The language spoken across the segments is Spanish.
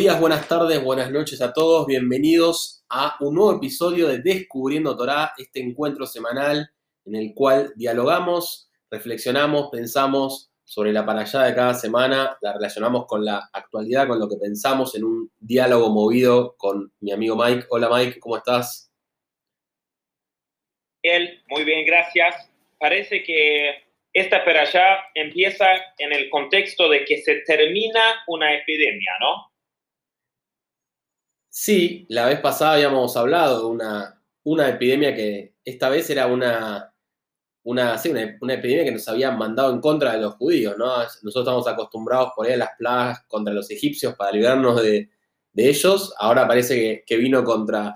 días, buenas tardes, buenas noches a todos. Bienvenidos a un nuevo episodio de Descubriendo Torah, este encuentro semanal en el cual dialogamos, reflexionamos, pensamos sobre la parallada de cada semana, la relacionamos con la actualidad, con lo que pensamos en un diálogo movido con mi amigo Mike. Hola Mike, ¿cómo estás? Él, muy bien, gracias. Parece que esta perashá empieza en el contexto de que se termina una epidemia, ¿no? Sí, la vez pasada habíamos hablado de una, una epidemia que esta vez era una, una, sí, una, epidemia que nos habían mandado en contra de los judíos, ¿no? Nosotros estamos acostumbrados por ahí a las plagas contra los egipcios para librarnos de, ellos, ahora parece que, que vino contra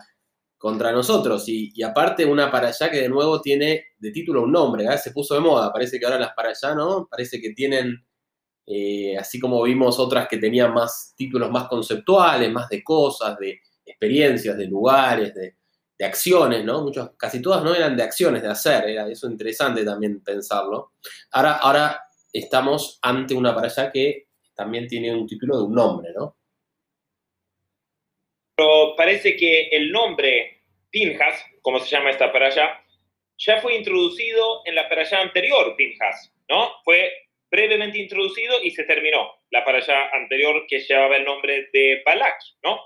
contra nosotros. Y, aparte una para allá que de nuevo tiene de título un nombre, ¿eh? se puso de moda, parece que ahora las para allá, ¿no? Parece que tienen, eh, así como vimos otras que tenían más títulos más conceptuales, más de cosas, de experiencias, de lugares, de, acciones, ¿no? Muchos, casi todas no eran de acciones, de hacer, era eso interesante también pensarlo. Ahora, ahora estamos ante una para allá que también tiene un título de un nombre, ¿no? Pero parece que el nombre Pinjas, como se llama esta allá, ya fue introducido en la allá anterior, Pinjas, ¿no? Fue brevemente introducido y se terminó la allá anterior que llevaba el nombre de Balak, ¿no?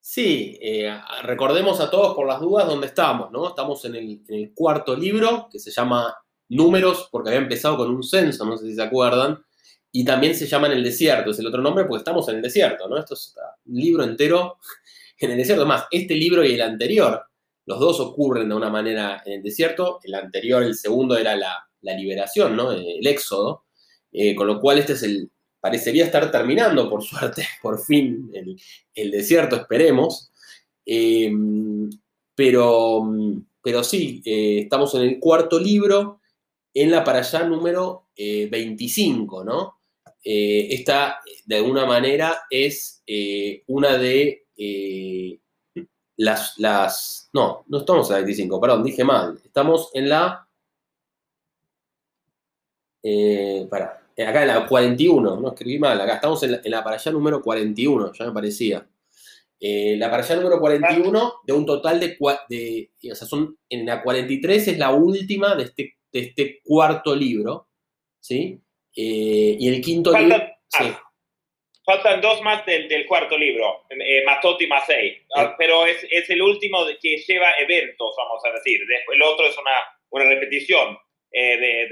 Sí, eh, recordemos a todos por las dudas dónde estamos, ¿no? Estamos en el, en el, cuarto libro que se llama Números, porque había empezado con un censo, no sé si se acuerdan, y también se llama En el desierto, es el otro nombre porque estamos en el desierto, ¿no? Esto es un libro entero en el desierto. Más, este libro y el anterior, los dos ocurren de una manera en el desierto. El anterior, el segundo, era la, liberación, ¿no? El éxodo. Eh, con lo cual este es el, parecería estar terminando, por suerte, por fin, el, desierto, esperemos. Eh, pero, pero sí, eh, estamos en el cuarto libro, en la para allá número 25, ¿no? Eh, esta, de alguna manera, es eh, una de eh, las, las... No, no estamos en la 25, perdón, dije mal. Estamos en la... para, acá en la 41, no escribí mal, acá estamos en la, para allá número 41, ya me parecía. la para allá número 41 de un total de, de, o sea, son, en la 43 es la última de este, de este cuarto libro, ¿sí? Eh, y el quinto libro. Faltan dos más del, del cuarto libro, eh, Matot y Masei, ah, pero es, es, el último que lleva eventos, vamos a decir. Después, el otro es una, una repetición eh, de,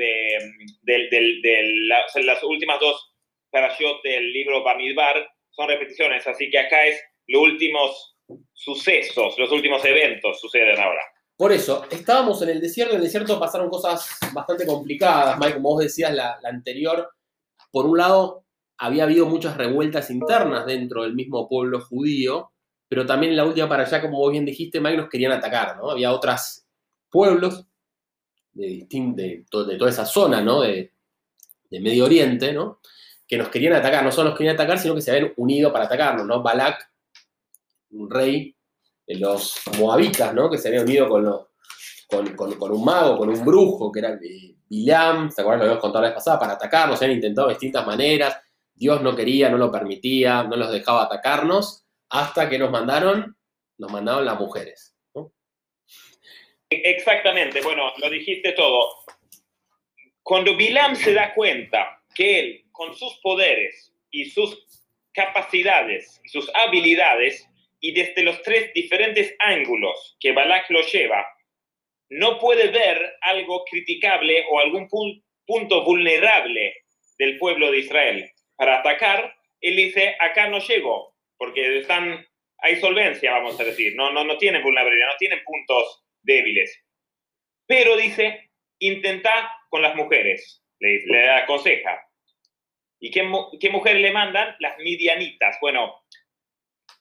de, de, las, últimas dos parashot del libro Bamidbar, son repeticiones, así que acá es los últimos sucesos, los últimos eventos suceden ahora. Por eso, estábamos en el desierto, en el desierto pasaron cosas bastante complicadas, Mike, como vos decías, la, anterior, por un lado, había habido muchas revueltas internas dentro del mismo pueblo judío, pero también en la última para allá, como vos bien dijiste, nos querían atacar, ¿no? Había otros pueblos de, de, de toda esa zona, ¿no? De, de, Medio Oriente, ¿no? Que nos querían atacar, no solo nos querían atacar, sino que se habían unido para atacarnos, ¿no? Balak, un rey los moabitas, ¿no? Que se habían unido con, con, un mago, con un brujo, que era Bilam, ¿se acuerdan? Lo habíamos contado la vez pasada, para atacarnos, habían intentado de distintas maneras, Dios no quería, no lo permitía, no los dejaba atacarnos, hasta que nos mandaron, nos mandaron las mujeres. Exactamente, bueno, lo dijiste todo. Cuando Bilam se da cuenta que él, con sus poderes y sus capacidades sus habilidades, y desde los tres diferentes ángulos que Balak lo lleva, no puede ver algo criticable o algún punto vulnerable del pueblo de Israel. Para atacar, él dice, acá no llego, porque están, hay solvencia, vamos a decir, no, no, no tienen vulnerabilidad, no tienen puntos débiles. Pero dice, intenta con las mujeres, le, le aconseja. ¿Y qué, qué mujeres le mandan? Las midianitas. Bueno,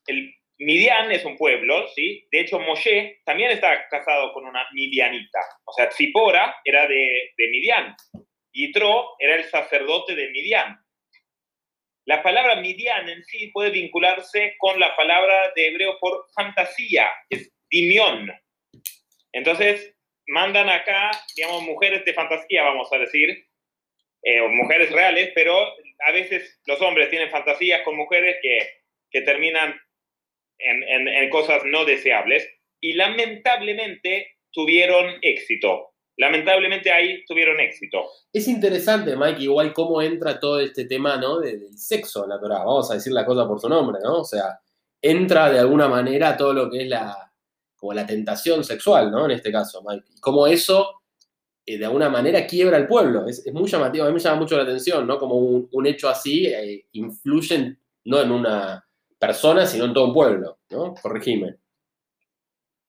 el Midian es un pueblo, ¿sí? De hecho, Moshe también está casado con una midianita. O sea, Tzipora era de, de Midian. Yitro era el sacerdote de Midian. La palabra Midian en sí puede vincularse con la palabra de hebreo por fantasía, que es dimión. Entonces, mandan acá, digamos, mujeres de fantasía, vamos a decir, eh, mujeres reales, pero a veces los hombres tienen fantasías con mujeres que que terminan en, cosas no deseables y lamentablemente tuvieron éxito. Lamentablemente ahí tuvieron éxito. Es interesante, Mike, igual cómo entra todo este tema, ¿no? del sexo en la Torah. Vamos a decir la cosa por su nombre, ¿no? O sea, entra de alguna manera todo lo que es la, como la tentación sexual, ¿no? En este caso, Mike. Y cómo eso, eh, de alguna manera, quiebra el pueblo. Es, muy llamativo, a mí me llama mucho la atención, ¿no? Como un, hecho así eh, influye no en una persona, sino en todo un pueblo, ¿no? Corregime.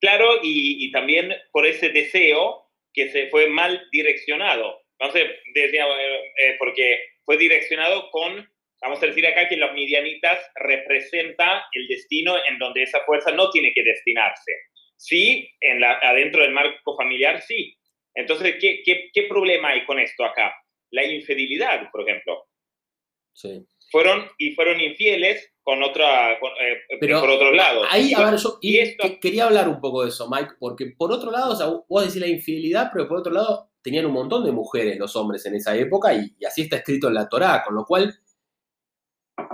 Claro, y, también por ese deseo que se fue mal direccionado. Entonces, decía, eh, porque fue direccionado con, vamos a decir acá que los midianitas representa el destino en donde esa fuerza no tiene que destinarse. Sí, en la, adentro del marco familiar, sí. Entonces, ¿qué, qué, qué problema hay con esto acá? La infidelidad, por ejemplo. Sí. Fueron y fueron infieles con otra, eh, Pero por otro lado. Ahí, a ver, yo y esto... quería hablar un poco de eso, Mike, porque por otro lado, o sea, vos decís la infidelidad, pero por otro lado, tenían un montón de mujeres los hombres en esa época y, así está escrito en la Torá, con lo cual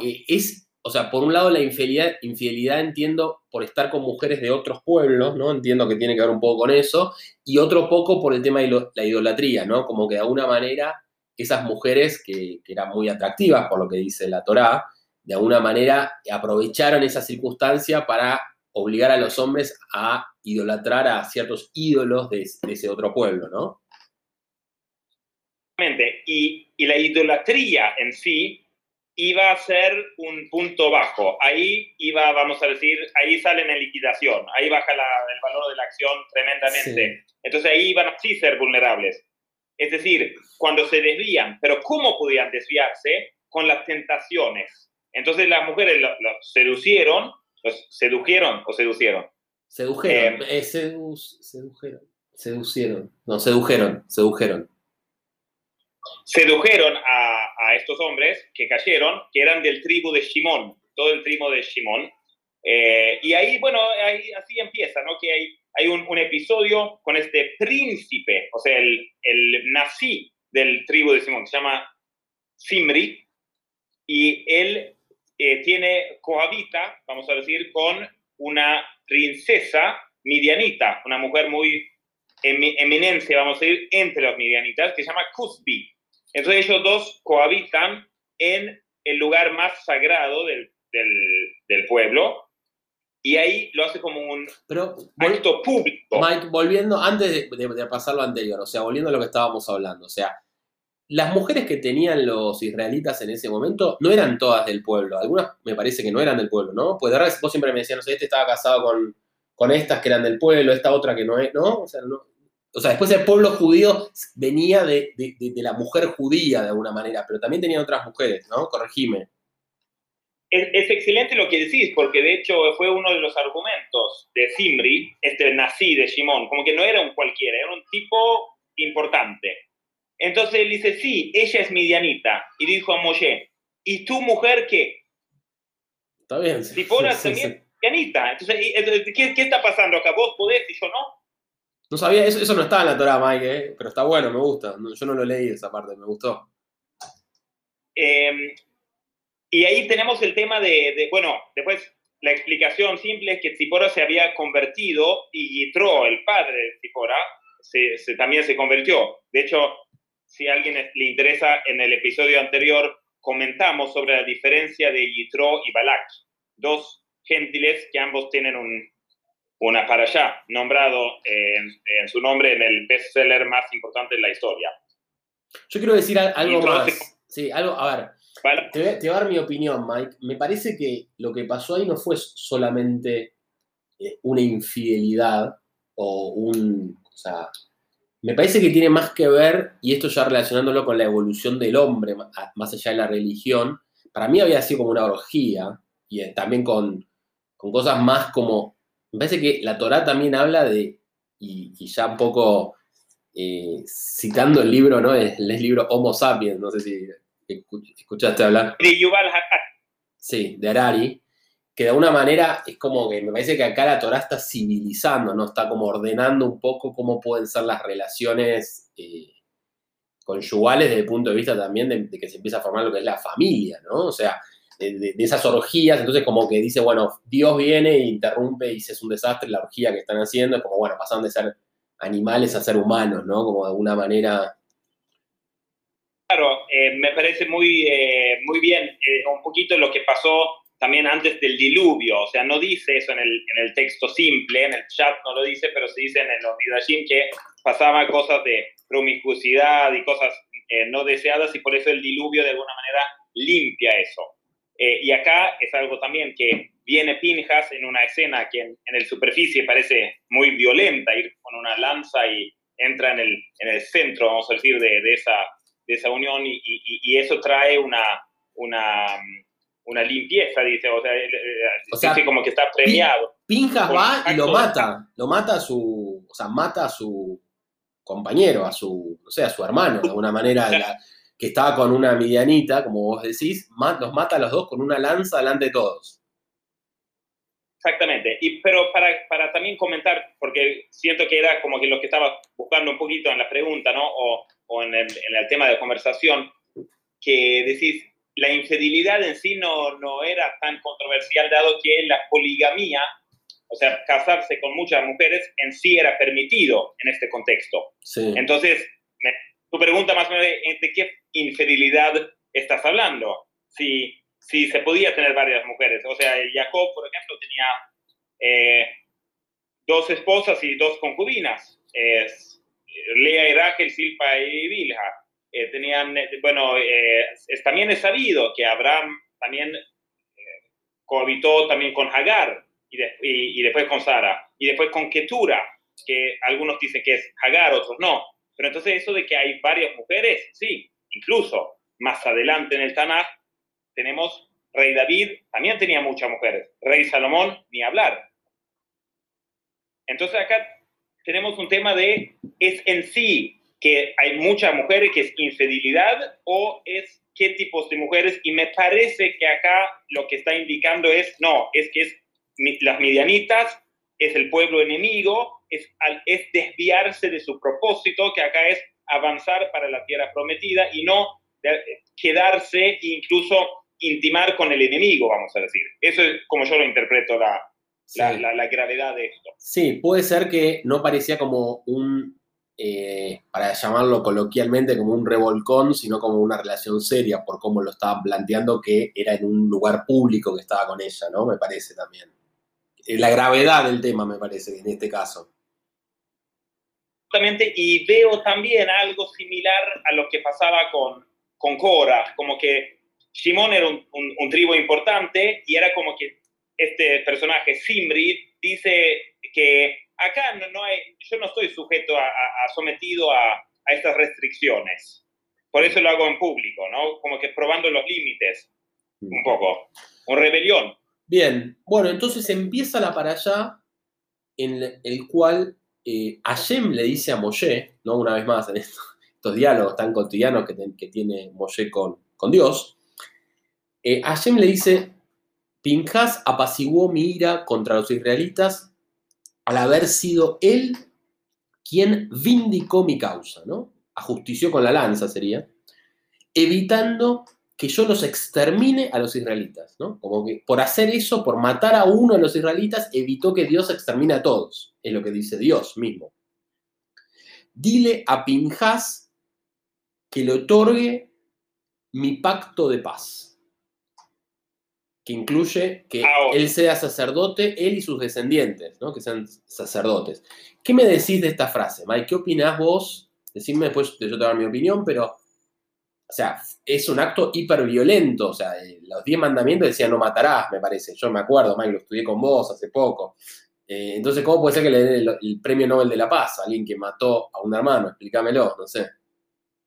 eh, es o sea, por un lado la infidelidad, infidelidad entiendo por estar con mujeres de otros pueblos, ¿no? Entiendo que tiene que ver un poco con eso, y otro poco por el tema de la idolatría, ¿no? Como que de alguna manera esas mujeres que, eran muy atractivas, por lo que dice la Torá, de alguna manera aprovecharon esa circunstancia para obligar a los hombres a idolatrar a ciertos ídolos de, ese otro pueblo, ¿no? Y, y la idolatría en sí iba a ser un punto bajo. Ahí iba, vamos a decir, ahí salen en liquidación, ahí baja el valor de la acción tremendamente. Entonces ahí iban a sí ser vulnerables. Es decir, cuando se desvían, pero ¿cómo podían desviarse? Con las tentaciones. Entonces las mujeres los lo seducieron, los sedujeron o seducieron. Sedujeron, eh, eh, sedujeron, seducieron, no, sedujeron, sedujeron sedujeron a, a, estos hombres que cayeron, que eran del tribu de Shimón, todo el tribu de Shimón. Eh, y ahí, bueno, ahí, así empieza, ¿no? Que hay, hay un, un, episodio con este príncipe, o sea, el, el nací del tribu de Shimón, se llama Simri, y él eh, tiene, cohabita, vamos a decir, con una princesa midianita, una mujer muy eminencia, vamos a decir, entre los midianitas, que se llama Cusbi. Entonces ellos dos cohabitan en el lugar más sagrado del, del, pueblo y ahí lo hace como un Pero, acto público. Mike, volviendo, antes de, de, pasar lo anterior, o sea, volviendo a lo que estábamos hablando, o sea, las mujeres que tenían los israelitas en ese momento no eran todas del pueblo, algunas me parece que no eran del pueblo, ¿no? Pues de verdad vos siempre me decías, no sé, este estaba casado con, con estas que eran del pueblo, esta otra que no es, ¿no? O sea, no, o sea, después el pueblo judío venía de, la mujer judía de alguna manera, pero también tenían otras mujeres, ¿no? Corregime. Es, excelente lo que decís, porque de hecho fue uno de los argumentos de Simri, este nací de Shimón, como que no era un cualquiera, era un tipo importante. Entonces él dice, sí, ella es midianita. Y dijo a Moshe, ¿y tu mujer qué? Está bien. Si fueras también midianita. Entonces, ¿qué, ¿qué está pasando acá? ¿Vos podés y yo no? No sabía, eso, eso no estaba en la Torah, Mike, ¿eh? pero está bueno, me gusta. yo no lo leí esa parte, me gustó. Em, y ahí tenemos el tema de, bueno, después la explicación simple es que Tzipora se había convertido y Yitro, el padre de Tzipora, se, también se convirtió. De hecho, si a alguien le interesa, en el episodio anterior comentamos sobre la diferencia de Yitro y Balak, dos gentiles que ambos tienen un, una para allá, nombrado en, su nombre en el bestseller más importante de la historia. Yo quiero decir algo más. Sí, algo, a ver, te, voy, a dar mi opinión, Mike. Me parece que lo que pasó ahí no fue solamente eh, una infidelidad o un... O sea, me parece que tiene más que ver, y esto ya relacionándolo con la evolución del hombre, más allá de la religión, para mí había sido como una orgía, y eh, también con, con cosas más como me parece que la Torá también habla de, y, ya un poco eh, citando el libro, ¿no? Es el libro Homo sapiens, no sé si escuchaste hablar. De Yuval Sí, de Harari, que de alguna manera es como que me parece que acá la Torá está civilizando, ¿no? Está como ordenando un poco cómo pueden ser las relaciones eh, conyugales desde el punto de vista también de, de, que se empieza a formar lo que es la familia, ¿no? O sea, de, esas orgías, entonces como que dice, bueno, Dios viene e interrumpe y dice, es un desastre la orgía que están haciendo, es como, bueno, pasaron de ser animales a ser humanos, ¿no? Como de alguna manera... Claro, eh, me parece muy, eh, muy bien eh, un poquito lo que pasó también antes del diluvio, o sea, no dice eso en el, en el texto simple, en el chat no lo dice, pero se dice en los Midrashim que pasaban cosas de promiscuidad y cosas no deseadas y por eso el diluvio de alguna manera limpia eso. Eh, y acá es algo también que viene Pinjas en una escena que en, el superficie parece muy violenta, ir con una lanza y entra en el, en el centro, vamos a decir, de, de, esa, de esa unión y, y, eso trae una, una, una limpieza, dice, o sea, eh, dice como que está premiado. Pinjas va y lo mata, lo mata a su, o sea, mata a su compañero, a su, no sé, a su hermano, de alguna manera, que estaba con una medianita, como vos decís, los mata a los dos con una lanza delante de todos. Exactamente, y, pero para, para, también comentar, porque siento que era como que lo que estaba buscando un poquito en la pregunta, ¿no? O, o en, el, en, el, tema de conversación, que decís, la infidelidad en sí no, no era tan controversial, dado que la poligamía, o sea, casarse con muchas mujeres, en sí era permitido en este contexto. Sí. Entonces, tu pregunta más o menos de, qué infidelidad estás hablando. Si, si se podía tener varias mujeres. O sea, Jacob, por ejemplo, tenía eh, dos esposas y dos concubinas. Lea Rachel, Silpa y Bilha. Eh, tenían, eh, bueno, es, también es sabido que Abraham también cohabitó también con Hagar y, y, después con Sara y después con Ketura, que algunos dicen que es Hagar, otros no. Pero entonces eso de que hay varias mujeres, sí, incluso más adelante en el Tanaj tenemos rey David, también tenía muchas mujeres, rey Salomón, ni hablar. Entonces acá tenemos un tema de, es en sí que hay muchas mujeres que es infidelidad o es qué tipos de mujeres y me parece que acá lo que está indicando es, no, es que es las medianitas, es el pueblo enemigo, es, es desviarse de su propósito, que acá es avanzar para la tierra prometida y no quedarse e incluso intimar con el enemigo, vamos a decir. Eso es como yo lo interpreto la, la, gravedad de esto. Sí, puede ser que no parecía como un, eh, para llamarlo coloquialmente, como un revolcón, sino como una relación seria, por cómo lo estaba planteando, que era en un lugar público que estaba con ella, ¿no? Me parece también. Eh, la gravedad del tema, me parece, en este caso y veo también algo similar a lo que pasaba con, con Cora, como que Simón era un, un, tribu importante y era como que este personaje, Simri, dice que acá no, no hay, yo no estoy sujeto a, sometido a, a, estas restricciones. Por eso lo hago en público, ¿no? Como que probando los límites, un poco. Un rebelión. Bien, bueno, entonces empieza la para allá en el cual eh, Hashem le dice a Moshe, ¿no? una vez más en estos, diálogos tan cotidianos que, tiene Moshe con, con Dios, eh, Hashem le dice, Pinjas apaciguó mi ira contra los israelitas al haber sido él quien vindicó mi causa, ¿no? Ajustició con la lanza sería, evitando que yo los extermine a los israelitas, ¿no? Como que por hacer eso, por matar a uno de los israelitas, evitó que Dios extermine a todos, es lo que dice Dios mismo. Dile a Pinjas que le otorgue mi pacto de paz, que incluye que él sea sacerdote, él y sus descendientes, ¿no? que sean sacerdotes. ¿Qué me decís de esta frase, Mike? ¿Qué opinás vos? Decidme después, yo te dar mi opinión, pero o sea, es un acto hiperviolento. O sea, eh, los diez mandamientos decían no matarás, me parece. Yo me acuerdo, Mike, lo estudié con vos hace poco. Eh, entonces, ¿cómo puede ser que le den el, premio Nobel de la Paz a alguien que mató a un hermano? Explícamelo, no sé.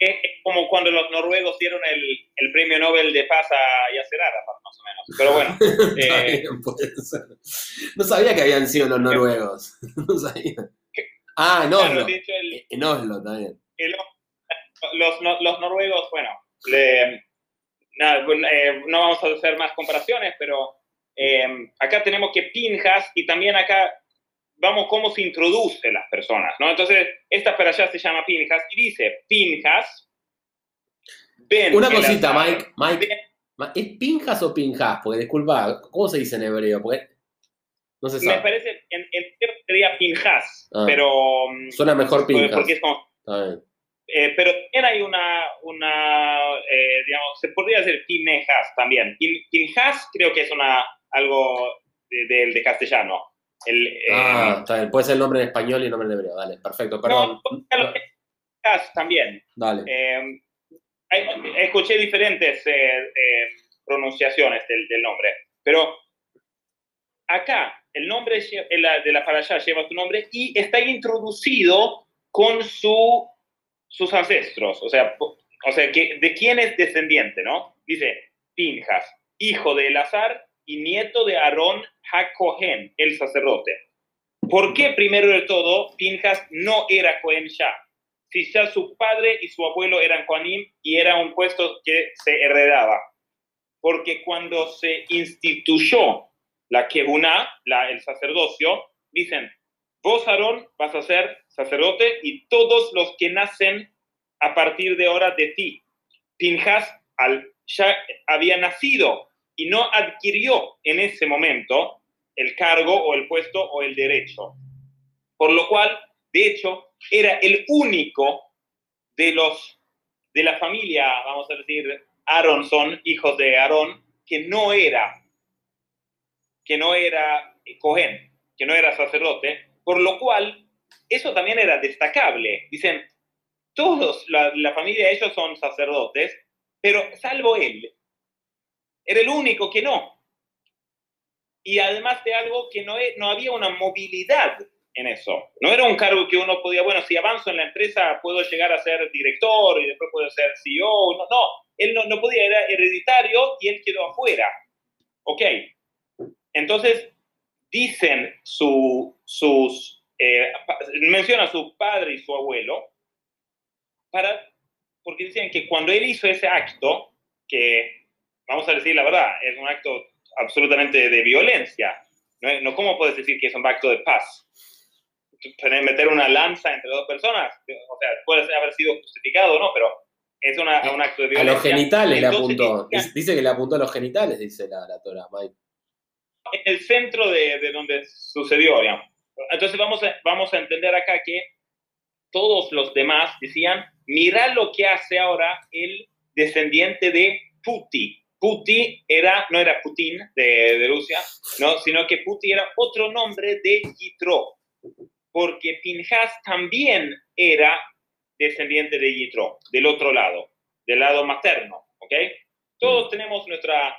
Es como cuando los noruegos dieron el, premio Nobel de Paz a Yasser Arafat, más o menos. Pero bueno. eh. No sabía que habían sido los noruegos. no sabía. Ah, en Oslo. en Oslo también. El, los, los noruegos, bueno, eh, no vamos a hacer más comparaciones, pero eh, acá tenemos que Pinjas y también acá vamos cómo se introduce las personas, ¿no? Entonces, esta para allá se llama Pinjas y dice, Pinjas, ven... Una cosita, Mike, Mike, ¿Es Pinjas o Pinjas? Porque disculpa, ¿cómo se dice en hebreo? Porque no se sabe. Me parece, en, en sería Pinjas, ah. pero... Mm, suena mejor Pinjas. Porque es como, eh, pero también hay una, una eh, digamos, se podría decir Pinejas también. Pinjas creo que es una, algo del de, castellano. El, eh, ah, puede ser el nombre en español y el nombre en hebreo. Dale, perfecto, perdón. No, también. Dale. escuché diferentes pronunciaciones del, del, nombre, pero acá el nombre de la allá lleva su nombre y está introducido con su sus ancestros, o sea, o sea que, ¿de quién es descendiente, no? Dice, Pinjas, hijo de Elazar y nieto de Aarón HaKohen, el sacerdote. ¿Por qué, primero de todo, Pinjas no era Cohen ya? Si ya su padre y su abuelo eran Kohanim y era un puesto que se heredaba. Porque cuando se instituyó la Kebuna, la, el sacerdocio, dicen, vos, Aarón, vas a ser sacerdote y todos los que nacen a partir de ahora de ti. Pinjas al, ya había nacido y no adquirió en ese momento el cargo o el puesto o el derecho. Por lo cual, de hecho, era el único de los de la familia, vamos a decir, Aronson, hijos de Aarón, que no era que no era Cohen, que no era sacerdote, por lo cual eso también era destacable. Dicen, todos, la, familia de ellos son sacerdotes, pero salvo él. Era el único que no. Y además de algo que no, no había una movilidad en eso. No era un cargo que uno podía, bueno, si avanzo en la empresa puedo llegar a ser director y después puedo ser CEO. No, no él no, no podía, era hereditario y él quedó afuera. Ok. Entonces, dicen su, sus eh, menciona a su padre y su abuelo, para, porque dicen que cuando él hizo ese acto, que vamos a decir la verdad, es un acto absolutamente de violencia, no, no ¿cómo puedes decir que es un acto de paz? Meter una lanza entre dos personas, o sea, puede haber sido justificado o no, pero es un acto de violencia. A los genitales le apuntó, dice que le apuntó a los genitales, dice la, la Torah, En el centro de, de donde sucedió, digamos. Entonces vamos a, vamos a entender acá que todos los demás decían, mira lo que hace ahora el descendiente de Puti. Puti era, no era Putin de, Rusia, no, sino que Puti era otro nombre de Yitro, porque Pinjas también era descendiente de Yitro, del otro lado, del lado materno, ¿ok? Todos tenemos nuestra,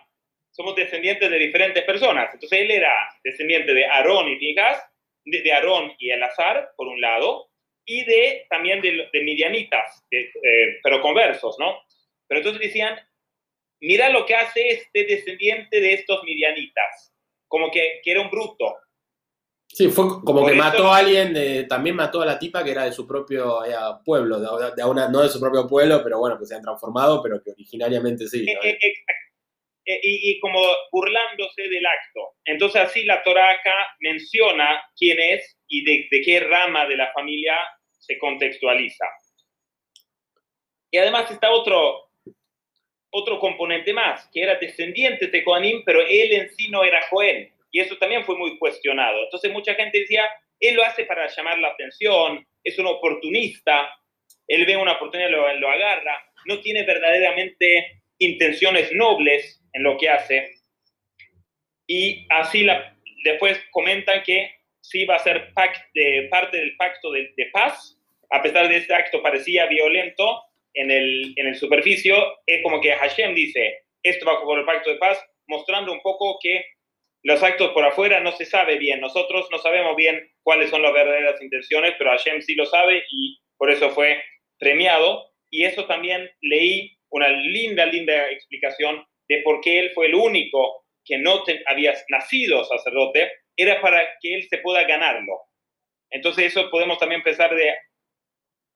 somos descendientes de diferentes personas. Entonces él era descendiente de Aarón y Pinjas, de, Aarón y Elazar, por un lado, y de también de, de midianitas, eh, pero conversos, ¿no? Pero entonces decían, mira lo que hace este descendiente de estos midianitas, como que, que era un bruto. Sí, fue como que mató a alguien, también mató a la tipa que era de su propio eh, pueblo, de, una, no de su propio pueblo, pero bueno, que se han transformado, pero que originariamente sí. Eh, eh, y, como burlándose del acto. Entonces así la Torah acá menciona quién es y de, qué rama de la familia se contextualiza. Y además está otro, otro componente más, que era descendiente de Coanim, pero él en sí no era Joel. Y eso también fue muy cuestionado. Entonces mucha gente decía, él lo hace para llamar la atención, es un oportunista, él ve una oportunidad lo, lo agarra, no tiene verdaderamente intenciones nobles en lo que hace. Y así la, después comentan que sí va a ser de, parte del pacto de, paz, a pesar de este acto parecía violento en el, en el superficio, es como que Hashem dice, esto va por el pacto de paz, mostrando un poco que los actos por afuera no se sabe bien, nosotros no sabemos bien cuáles son las verdaderas intenciones, pero Hashem sí lo sabe y por eso fue premiado. Y eso también leí una linda, linda explicación de por qué él fue el único que no había nacido sacerdote, era para que él se pueda ganarlo. Entonces eso podemos también pensar de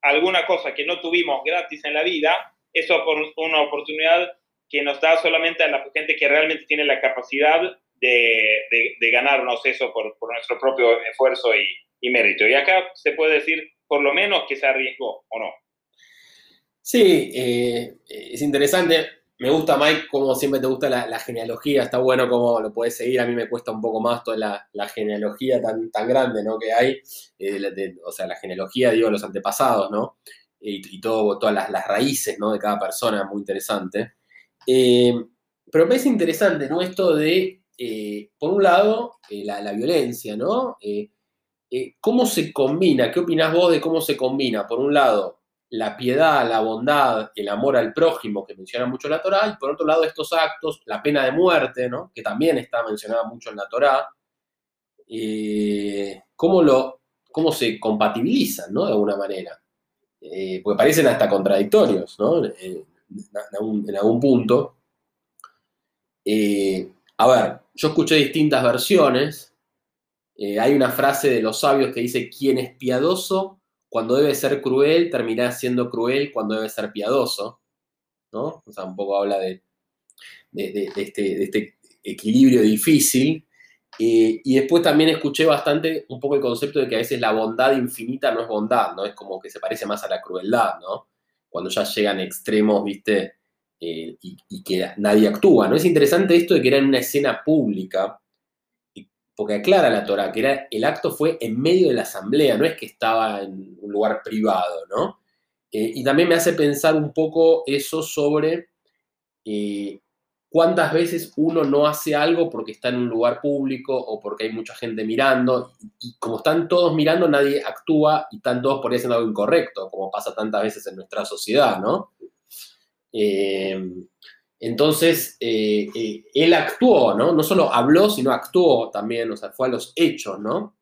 alguna cosa que no tuvimos gratis en la vida, eso por una oportunidad que nos da solamente a la gente que realmente tiene la capacidad de, de, ganarnos eso por, por, nuestro propio esfuerzo y, y, mérito. Y acá se puede decir por lo menos que se arriesgó o no. Sí, eh, es interesante me gusta, Mike, como siempre te gusta la, genealogía, está bueno cómo lo puedes seguir. A mí me cuesta un poco más toda la, genealogía tan, grande ¿no? que hay, eh, o sea, la genealogía, digo, los antepasados, ¿no? Y, todas las, raíces ¿no? de cada persona, muy interesante. Eh, pero me parece interesante, ¿no? Esto de, eh, por un lado, la, la, violencia, ¿no? ¿Cómo se combina? ¿Qué opinas vos de cómo se combina, por un lado, la piedad, la bondad, el amor al prójimo, que menciona mucho la Torá, y por otro lado estos actos, la pena de muerte, ¿no? que también está mencionada mucho en la Torá, eh, ¿cómo, lo, cómo se compatibilizan, ¿no? de alguna manera. Eh, porque parecen hasta contradictorios, ¿no? Eh, en, algún, punto. a ver, yo escuché distintas versiones. hay una frase de los sabios que dice, quien es piadoso cuando debe ser cruel, termina siendo cruel cuando debe ser piadoso, ¿no? O sea, un poco habla de, este, este, equilibrio difícil. Eh, y después también escuché bastante un poco el concepto de que a veces la bondad infinita no es bondad, ¿no? Es como que se parece más a la crueldad, ¿no? Cuando ya llegan extremos, ¿viste? Eh, y, y, que nadie actúa, ¿no? Es interesante esto de que era en una escena pública, porque aclara la Torah, que era, el acto fue en medio de la asamblea, no es que estaba en un lugar privado, ¿no? Eh, y también me hace pensar un poco eso sobre eh, cuántas veces uno no hace algo porque está en un lugar público o porque hay mucha gente mirando, y, como están todos mirando, nadie actúa y están todos por ahí haciendo algo incorrecto, como pasa tantas veces en nuestra sociedad, ¿no? Eh, entonces, eh, eh, él actuó, ¿no? No solo habló, sino actuó también, o sea, fue a los hechos, ¿no?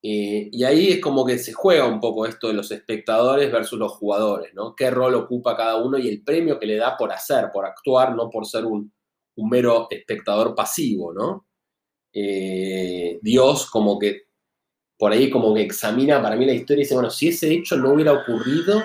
Eh, y ahí es como que se juega un poco esto de los espectadores versus los jugadores, ¿no? ¿Qué rol ocupa cada uno y el premio que le da por hacer, por actuar, no por ser un, un mero espectador pasivo, ¿no? Dios como que por ahí como que examina para mí la historia y dice, bueno, si ese hecho no hubiera ocurrido,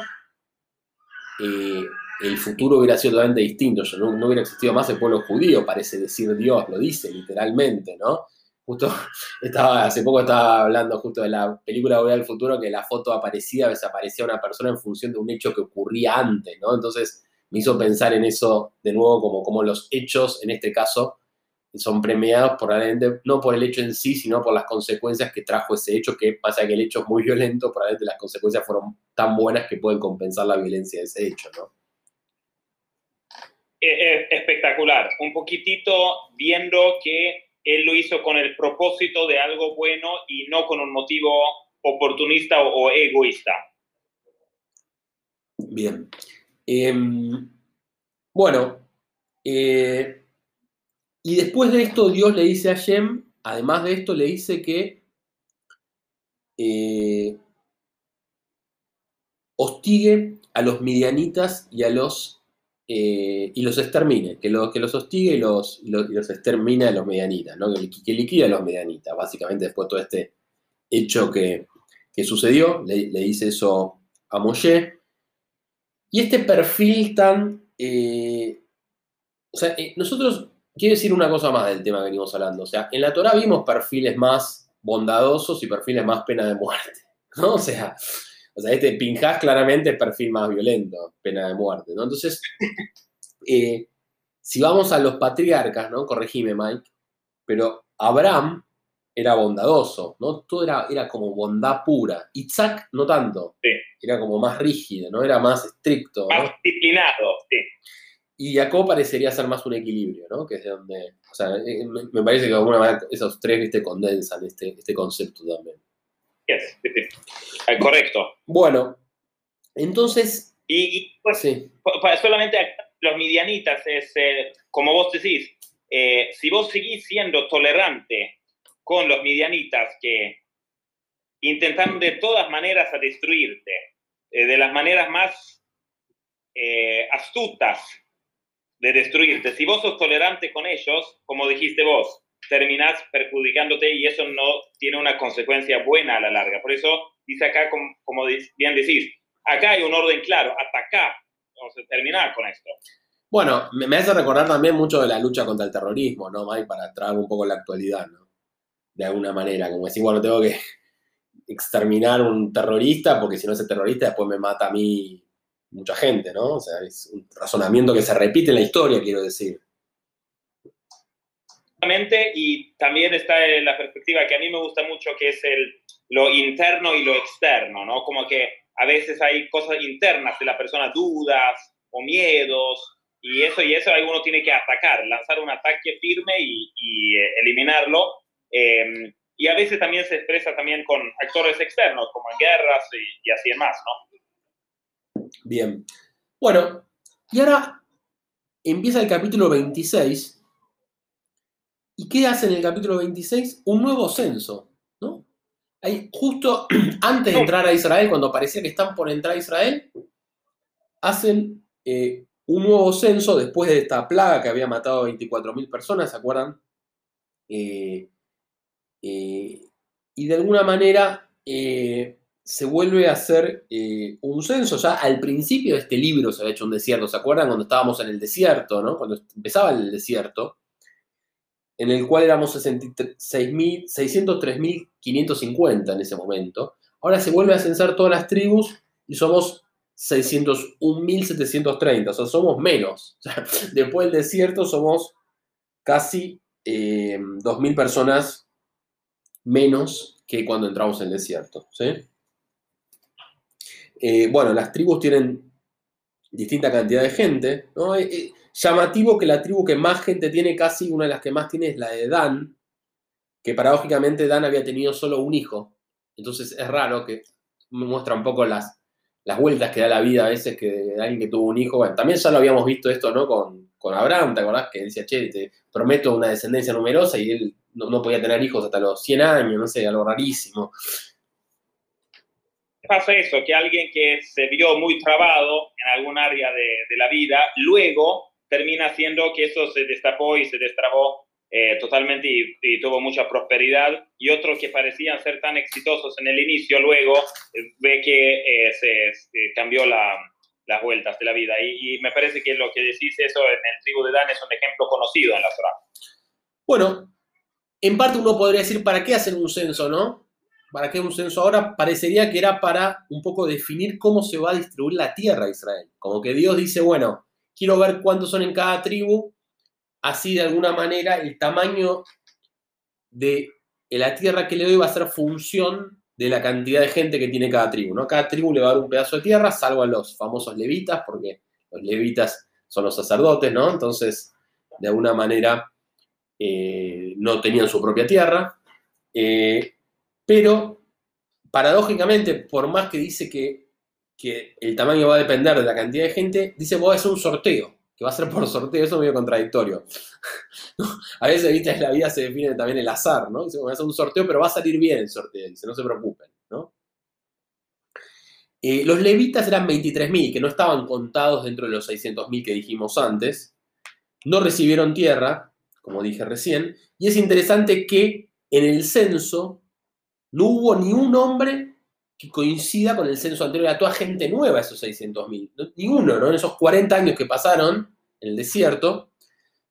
el futuro hubiera sido totalmente distinto, yo no, hubiera existido más el pueblo judío, parece decir Dios, lo dice literalmente, ¿no? Justo estaba, hace poco estaba hablando justo de la película Volver del Futuro, que la foto aparecía, a veces aparecía una persona en función de un hecho que ocurría antes, ¿no? Entonces me hizo pensar en eso de nuevo, como, como los hechos, en este caso, son premiados probablemente no por el hecho en sí, sino por las consecuencias que trajo ese hecho, que pasa que el hecho es muy violento, probablemente las consecuencias fueron tan buenas que pueden compensar la violencia de ese hecho, ¿no? Espectacular. Un poquitito viendo que él lo hizo con el propósito de algo bueno y no con un motivo oportunista o, egoísta. Bien. Em, bueno, eh, y después de esto Dios le dice a Shem, además de esto le dice que eh, hostigue a los midianitas y a los eh, y los extermine, que, que los hostigue y los, los, extermine a los medianitas, ¿no? que, que liquide a los medianitas, básicamente después de todo este hecho que, sucedió, le, dice eso a Moshe. Y este perfil tan... Eh, o sea, eh, nosotros, quiero decir una cosa más del tema que venimos hablando, o sea, en la Torah vimos perfiles más bondadosos y perfiles más pena de muerte, ¿no? O sea, o sea, este Pinjas claramente es perfil más violento, pena de muerte, ¿no? Entonces, eh, si vamos a los patriarcas, ¿no? Corregime, Mike, pero Abraham era bondadoso, ¿no? Todo era, era como bondad pura. Isaac no tanto. Sí. Era como más rígido, ¿no? Era más estricto. Más disciplinado, sí. Y Jacob parecería ser más un equilibrio, ¿no? Que es de donde. O sea, eh, me parece que de alguna manera esos tres, viste, condensan este, este concepto también. Correcto. Bueno, entonces. Y, pues, solamente los midianitas, es, eh, como vos decís, eh, si vos seguís siendo tolerante con los midianitas que intentan de todas maneras a destruirte, eh, de las maneras más astutas de destruirte, si vos sos tolerante con ellos, como dijiste vos, terminas perjudicándote y eso no tiene una consecuencia buena a la larga. Por eso dice acá, como, bien decís, acá hay un orden claro, hasta acá vamos a terminar con esto. Bueno, me, hace recordar también mucho de la lucha contra el terrorismo, ¿no, Mike? Para traer un poco la actualidad, ¿no? De alguna manera, como decir, bueno, tengo que exterminar un terrorista porque si no ese terrorista después me mata a mí mucha gente, ¿no? O sea, es un razonamiento que se repite en la historia, quiero decir. Y también está la perspectiva que a mí me gusta mucho, que es el, lo interno y lo externo, ¿no? Como que a veces hay cosas internas de la persona, dudas o miedos, y eso y eso alguno tiene que atacar, lanzar un ataque firme y, eh, eliminarlo. Em, y a veces también se expresa también con actores externos, como en guerras y, y así en más, ¿no? Bien. Bueno, y ahora empieza el capítulo 26. ¿Y qué hace en el capítulo 26? Un nuevo censo, ¿no? Justo antes de entrar a Israel, cuando parecía que están por entrar a Israel, hacen eh, un nuevo censo después de esta plaga que había matado a 24.000 personas, ¿se acuerdan? Eh, eh, y de alguna manera se vuelve a hacer un censo. Ya al principio de este libro se había hecho un desierto, ¿se acuerdan? Cuando estábamos en el desierto, ¿no? Cuando empezaba el desierto, en el cual éramos 603.550 en ese momento. Ahora se vuelve a censar todas las tribus y somos 601.730, o sea, somos menos. después del desierto somos casi 2.000 eh, personas menos que cuando entramos en el desierto. Eh, bueno, las tribus tienen distinta cantidad de gente. ¿no? Eh, llamativo que la tribu que más gente tiene, casi una de las que más tiene, es la de Dan, que paradójicamente Dan había tenido solo un hijo. Entonces es raro que muestra un poco las, las vueltas que da la vida a veces que alguien que tuvo un hijo. Bueno, también ya lo habíamos visto esto, ¿no? Con, con Abraham, ¿te acordás? Que decía, che, te prometo una descendencia numerosa y él no, podía tener hijos hasta los 100 años, no sé, algo rarísimo. Pasa eso, que alguien que se vio muy trabado en algún área de la vida, luego termina haciendo que eso se destapó y se destrabó eh, totalmente y, tuvo mucha prosperidad, y otros que parecían ser tan exitosos en el inicio, luego eh, ve que eh, se, cambió las vueltas de la vida. Y, me parece que lo que decís eso en el tribu de Dan es un ejemplo conocido en la Torah. Bueno, en parte uno podría decir, ¿para qué hacer un censo, no? ¿Para qué un censo ahora? Parecería que era para un poco definir cómo se va a distribuir la tierra a Israel. Como que Dios dice, bueno, quiero ver cuántos son en cada tribu así de alguna manera el tamaño de la tierra que le doy va a ser función de la cantidad de gente que tiene cada tribu. ¿no? Cada tribu le va a dar un pedazo de tierra, salvo a los famosos levitas, porque los levitas son los sacerdotes, ¿no? Entonces, de alguna manera, eh, no tenían su propia tierra. Eh, pero, paradójicamente, por más que dice que, que, el tamaño va a depender de la cantidad de gente, dice, voy a un sorteo que va a ser por sorteo, eso es medio contradictorio. A veces, viste, la vida se define también el azar, ¿no? Dice, voy a hacer un sorteo, pero va a salir bien el sorteo, dice, no se preocupen, ¿no? Eh, los levitas eran 23.000, que no estaban contados dentro de los 600.000 que dijimos antes. No recibieron tierra, como dije recién, y es interesante que en el censo no hubo ni un hombre que coincida con el censo anterior, a toda gente nueva, esos 600.000. Ninguno, ¿no? En esos 40 años que pasaron en el desierto,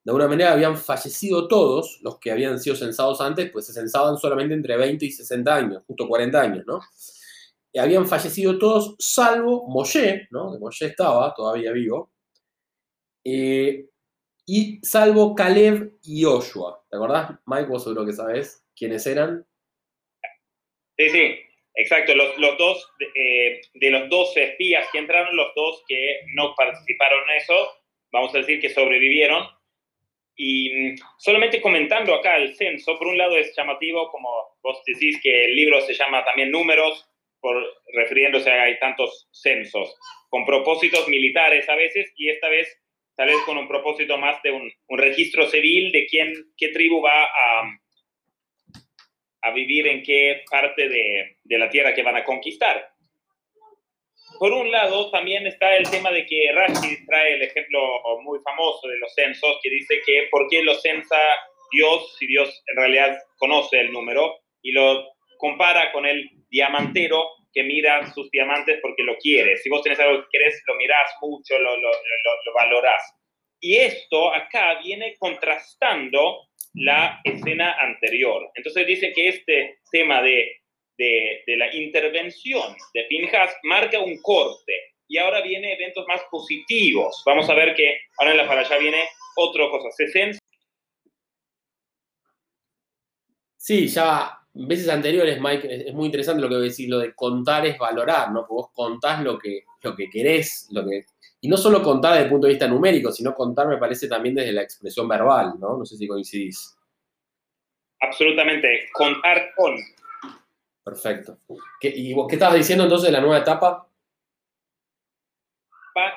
de alguna manera habían fallecido todos los que habían sido censados antes, pues se censaban solamente entre 20 y 60 años, justo 40 años, ¿no? Y habían fallecido todos, salvo Moshe, ¿no? Que Moshe estaba todavía vivo, eh, y salvo Caleb y Joshua. ¿Te acordás, Mike? Vos seguro que sabes quiénes eran. Sí, sí, Exacto, los, dos, eh, de los dos espías que entraron, los dos que no participaron en eso, vamos a decir que sobrevivieron. Y mm, solamente comentando acá el censo, por un lado es llamativo, como vos decís, que el libro se llama también Números, por, refiriéndose a hay tantos censos, con propósitos militares a veces, y esta vez tal vez con un propósito más de un, un registro civil de quién, qué tribu va a, a vivir en qué parte de, de, la tierra que van a conquistar. Por un lado, también está el tema de que Rashi trae el ejemplo muy famoso de los censos, que dice que por qué lo censa Dios si Dios en realidad conoce el número y lo compara con el diamantero que mira sus diamantes porque lo quiere. Si vos tenés algo que querés, lo mirás mucho, lo, lo, lo, lo valorás. Y esto acá viene contrastando la escena anterior. Entonces dice que este tema de, de, la intervención de Pinjas marca un corte y ahora viene eventos más positivos. Vamos a ver que ahora en la para allá viene otra cosa. 60 Sí, ya veces anteriores, Mike, es muy interesante lo que decís, lo de contar es valorar, ¿no? Que vos contás lo que, lo que querés, lo que... Y no solo contar desde el punto de vista numérico, sino contar me parece también desde la expresión verbal, ¿no? No sé si coincidís. Absolutamente, contar con. Perfecto. ¿Y vos qué estabas diciendo entonces de la nueva etapa?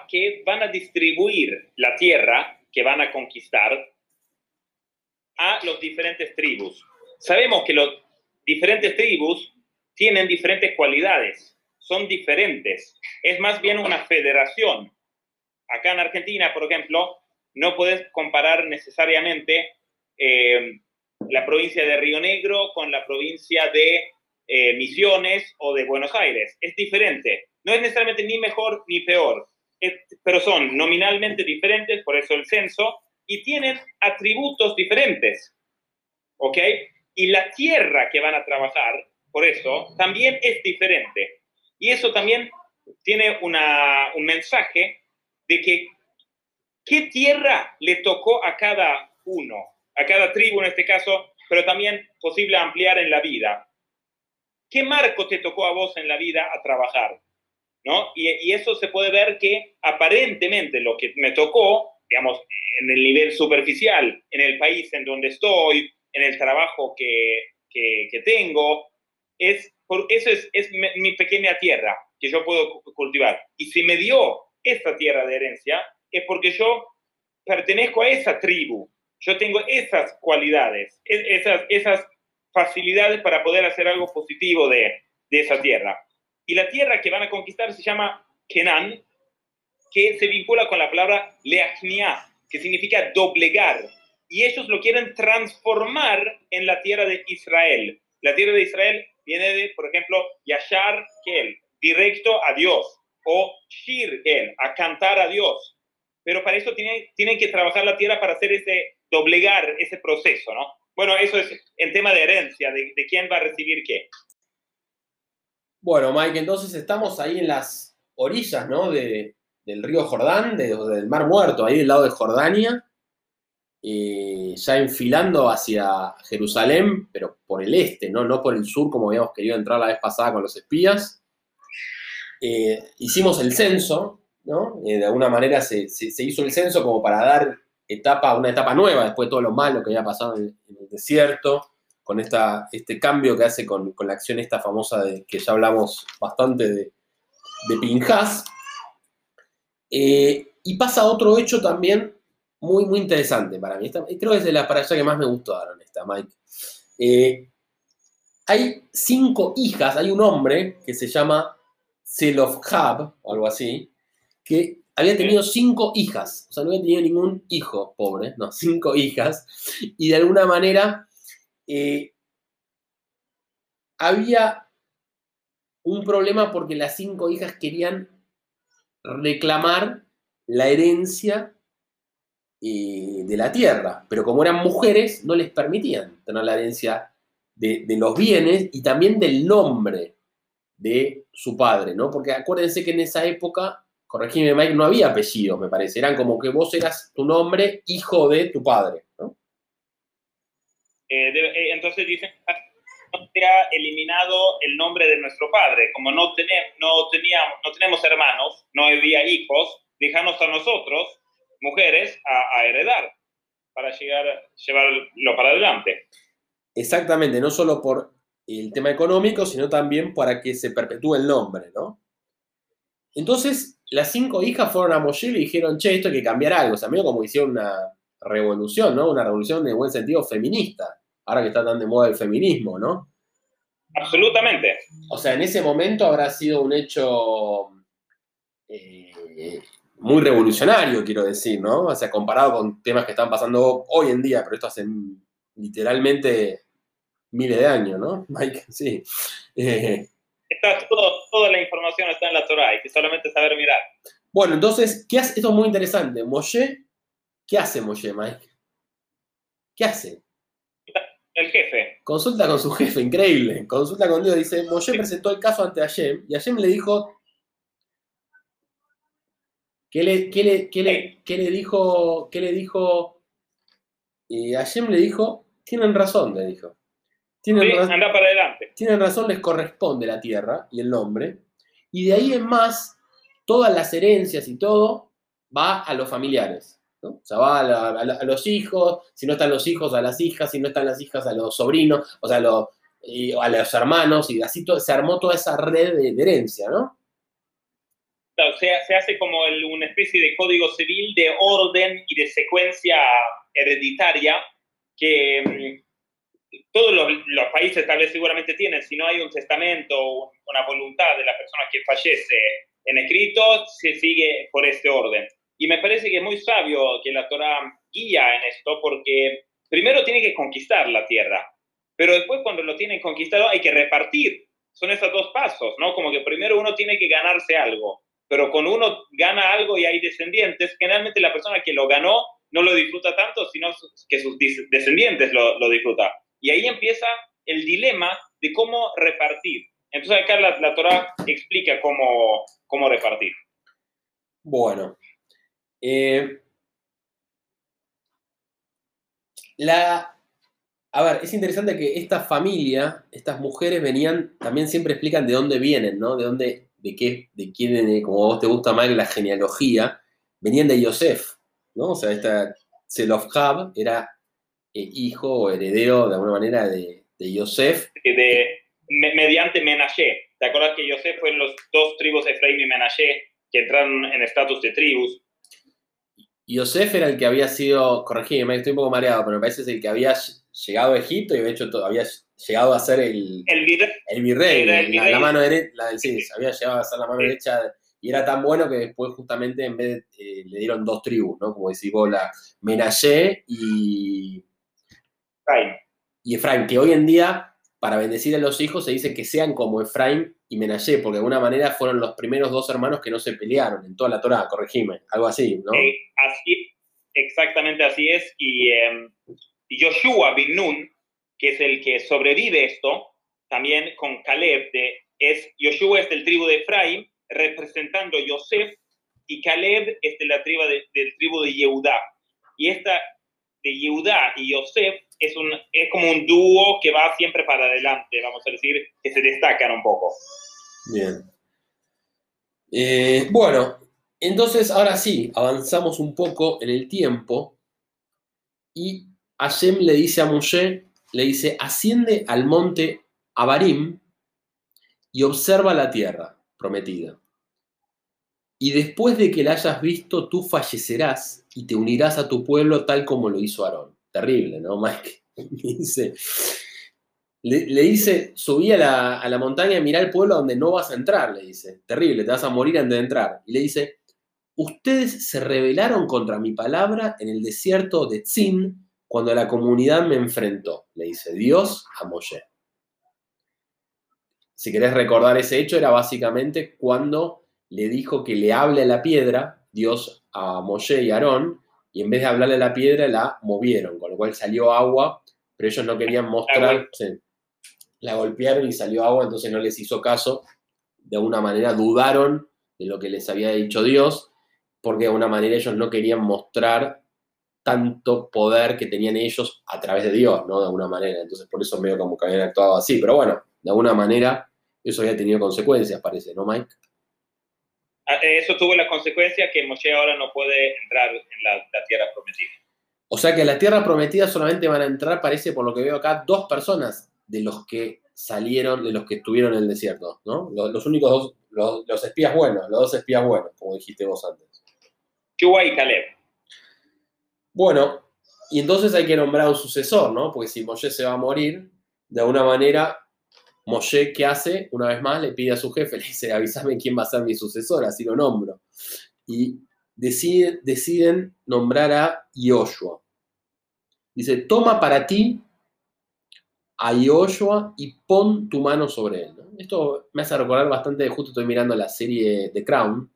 Que van a distribuir la tierra que van a conquistar a los diferentes tribus sabemos que las diferentes tribus tienen diferentes cualidades, son diferentes. Es más bien una federación. Acá en Argentina, por ejemplo, no puedes comparar necesariamente eh, la provincia de Río Negro con la provincia de eh, Misiones o de Buenos Aires. Es diferente. No es necesariamente ni mejor ni peor, pero son nominalmente diferentes, por eso el censo, y tienen atributos diferentes. ¿Ok? y la tierra que van a trabajar, por eso, también es diferente. Y eso también tiene una, un mensaje de que qué tierra le tocó a cada uno, a cada tribu en este caso, pero también posible ampliar en la vida. ¿Qué marco te tocó a vos en la vida a trabajar? ¿No? Y, eso se puede ver que aparentemente lo que me tocó, digamos, en el nivel superficial, en el país en donde estoy, en el trabajo que, que, tengo, es, por, eso es, es, mi pequeña tierra que yo puedo cultivar. Y si me dio esta tierra de herencia, es porque yo pertenezco a esa tribu, yo tengo esas cualidades, esas, esas facilidades para poder hacer algo positivo de, de esa tierra. Y la tierra que van a conquistar se llama Kenan, que se vincula con la palabra leachnia, que significa doblegar, y ellos lo quieren transformar en la tierra de Israel. La tierra de Israel viene de, por ejemplo, Yashar Kel, directo a Dios, o Shir Kel, a cantar a Dios. Pero para eso tienen, tienen que trabajar la tierra para hacer ese, doblegar ese proceso, ¿no? Bueno, eso es el tema de herencia, de, quién va a recibir qué. Bueno, Mike, entonces estamos ahí en las orillas, ¿no? De, del río Jordán, del Mar Muerto, ahí del lado de Jordania. Eh, ya enfilando hacia Jerusalén, pero por el este, ¿no? no por el sur como habíamos querido entrar la vez pasada con los espías. Eh, hicimos el censo. Eh, de alguna manera se, hizo el censo como para dar etapa, una etapa nueva después de todo lo malo que había pasado en el, desierto, con esta, este cambio que hace con, la acción esta famosa de que ya hablamos bastante de, de Pinjas. y pasa otro hecho también muy, muy interesante para mí. creo que es de las para allá que más me gustaron esta, Mike. Eh, hay cinco hijas, hay un hombre que se llama Zelofhab, o algo así, que había tenido cinco hijas, o sea, no había tenido ningún hijo, pobre, no, cinco hijas, y de alguna manera eh, había un problema porque las cinco hijas querían reclamar la herencia de la tierra, pero como eran mujeres, no les permitían tener la herencia de, los bienes y también del nombre de su padre, ¿no? Porque acuérdense que en esa época, corregime Mike, no había apellidos, me parece, eran como que vos eras tu nombre, hijo de tu padre, ¿no? Eh, eh, entonces dicen, no se ha eliminado el nombre de nuestro padre, como no, tenemos, no, teníamos, no tenemos hermanos, no había hijos, déjanos a nosotros mujeres a, heredar para llegar, llevarlo para adelante. Exactamente, no solo por el tema económico, sino también para que se perpetúe el nombre, ¿no? Entonces, las cinco hijas fueron a Moshe y le dijeron, che, esto hay que cambiar algo. O sea, medio como hicieron una revolución, ¿no? Una revolución en buen sentido feminista, ahora que está tan de moda el feminismo, ¿no? Absolutamente. O sea, en ese momento habrá sido un hecho eh, muy revolucionario, quiero decir, ¿no? O sea, comparado con temas que están pasando hoy en día, pero esto hace literalmente miles de años, ¿no? Mike, sí. Eh, está toda la información está en la Torah, hay que solamente saber mirar. Bueno, entonces, ¿qué hace? Esto es muy interesante. Moshe, ¿qué hace Moshe, Mike? ¿Qué hace? El jefe. Consulta con su jefe, increíble. Consulta con Dios. Dice, Moshe presentó el caso ante Hashem y Hashem le dijo, ¿Qué le, qué le, qué le, qué le dijo? ¿Qué le dijo? Y Hashem le dijo, tienen razón, le dijo. Tienen, Sí, razón anda para adelante. tienen razón, les corresponde la tierra y el nombre. Y de ahí en más, todas las herencias y todo va a los familiares. ¿no? O sea, va a, la- a la- a los hijos, si no están los hijos, a las hijas, si no están las hijas, a los sobrinos, o sea, a los, y a los hermanos, y así se armó toda esa red de, de herencia, ¿no? O sea, se hace como el- una especie de código civil de orden y de secuencia hereditaria que mm, todos los, los países tal vez seguramente tienen. Si no hay un testamento o una voluntad de la persona que fallece en escrito, se sigue por este orden. Y me parece que es muy sabio que la Torah guía en esto porque primero tiene que conquistar la tierra, pero después cuando lo tienen conquistado hay que repartir. Son esos dos pasos, ¿no? Como que primero uno tiene que ganarse algo, pero cuando uno gana algo y hay descendientes, generalmente la persona que lo ganó no lo disfruta tanto, sino que sus descendientes lo, lo disfrutan. Y ahí empieza el dilema de cómo repartir. Entonces acá la, la Torah explica cómo, cómo repartir. Bueno. eh, la, a ver, es interesante que esta familia, estas mujeres venían, también siempre explican de dónde vienen, ¿no? De dónde, de qué, de quién, como vos te gusta más la genealogía, venían de Yosef, ¿no? O sea, esta Zelofhab era hijo o heredero de alguna manera de, de Yosef. de, me- mediante Menashe. ¿Te acuerdas que Yosef fueron los dos tribus, Efraín y Menashe, que entraron en estatus de tribus? Yosef era el que había sido, corregime, estoy un poco mareado, pero me parece que es el que había llegado a Egipto y había, hecho había llegado a ser el, El virrey, el virrey, la, mano derecha, la, sí, había llegado a ser la mano Sí. derecha y era tan bueno que después justamente en vez de, eh, le dieron dos tribus, ¿no? Como decís vos, la Menashe y, Efraín. y Efraín, que hoy en día para bendecir a los hijos se dice que sean como Efraín y Menashe, porque de alguna manera fueron los primeros dos hermanos que no se pelearon en toda la Torah, corregime, algo así, ¿no? Eh, así, exactamente así es. Y, eh, y Joshua bin Nun, que es el que sobrevive esto, también con Caleb, de, es, Joshua es del tribu de Efraín, representando a Yosef, y Caleb es de la tribu de, del tribu de Yehudá. Y esta de Yehudá y Yosef es, un, es como un dúo que va siempre para adelante, vamos a decir, que se destacan un poco. Bien. Eh, bueno, entonces ahora sí, avanzamos un poco en el tiempo y Hashem le dice a Moshe, le dice, asciende al monte Abarim y observa la tierra prometida. Y después de que la hayas visto, tú fallecerás y te unirás a tu pueblo tal como lo hizo Aarón. Terrible, ¿no, Mike? Le dice, le, subí a la, a la montaña y mirá el pueblo donde no vas a entrar, le dice. Terrible, te vas a morir antes de entrar. Y le dice, ustedes se rebelaron contra mi palabra en el desierto de Tzin cuando la comunidad me enfrentó, le dice Dios a Moshe. Si querés recordar ese hecho, era básicamente cuando le dijo que le hable a la piedra, Dios a Moshe y Aarón, y en vez de hablarle a la piedra, la movieron, con lo cual salió agua, pero ellos no querían mostrar, la golpearon y salió agua, entonces no les hizo caso, de alguna manera dudaron de lo que les había dicho Dios, porque de alguna manera ellos no querían mostrar tanto poder que tenían ellos a través de Dios, ¿no? De alguna manera, entonces por eso medio como que habían actuado así, pero bueno, de alguna manera eso había tenido consecuencias, parece, ¿no, Mike? Ah, Eso tuvo la consecuencia que Moshe ahora no puede entrar en la, la tierra prometida. O sea que a la tierra prometida solamente van a entrar, parece por lo que veo acá, dos personas de los que salieron, de los que estuvieron en el desierto, ¿no? Los, los únicos dos, los, los espías buenos, los dos espías buenos, como dijiste vos antes. Shua y Caleb. Bueno, y entonces hay que nombrar un sucesor, ¿no? Porque si Moshe se va a morir, de alguna manera, Moshe, ¿qué hace? Una vez más le pide a su jefe, le dice, avísame quién va a ser mi sucesor, así lo nombro. Y decide- deciden nombrar a Yoshua. Dice, toma para ti a Yoshua y pon tu mano sobre él. Esto me hace recordar bastante, justo estoy mirando la serie The Crown,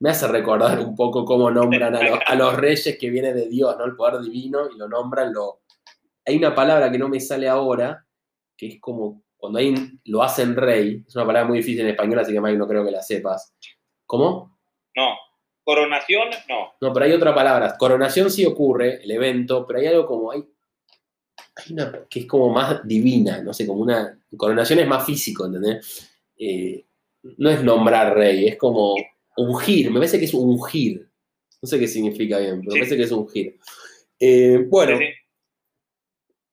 me hace recordar un poco cómo nombran a los, a los reyes que vienen de Dios, ¿no? El poder divino, y lo nombran, lo... Hay una palabra que no me sale ahora, que es como cuando un- lo hacen rey, es una palabra muy difícil en español, así que Mike no creo que la sepas. ¿Cómo? No, Coronación, no. No, pero hay otra palabra. Coronación sí ocurre, el evento, pero hay algo como, hay, hay una que es como más divina, no sé, como una, coronación es más físico, ¿entendés? Eh, no es nombrar rey, es como ungir, me parece que es ungir. No sé qué significa bien, pero me parece que es ungir. Eh, bueno, Sí, sí.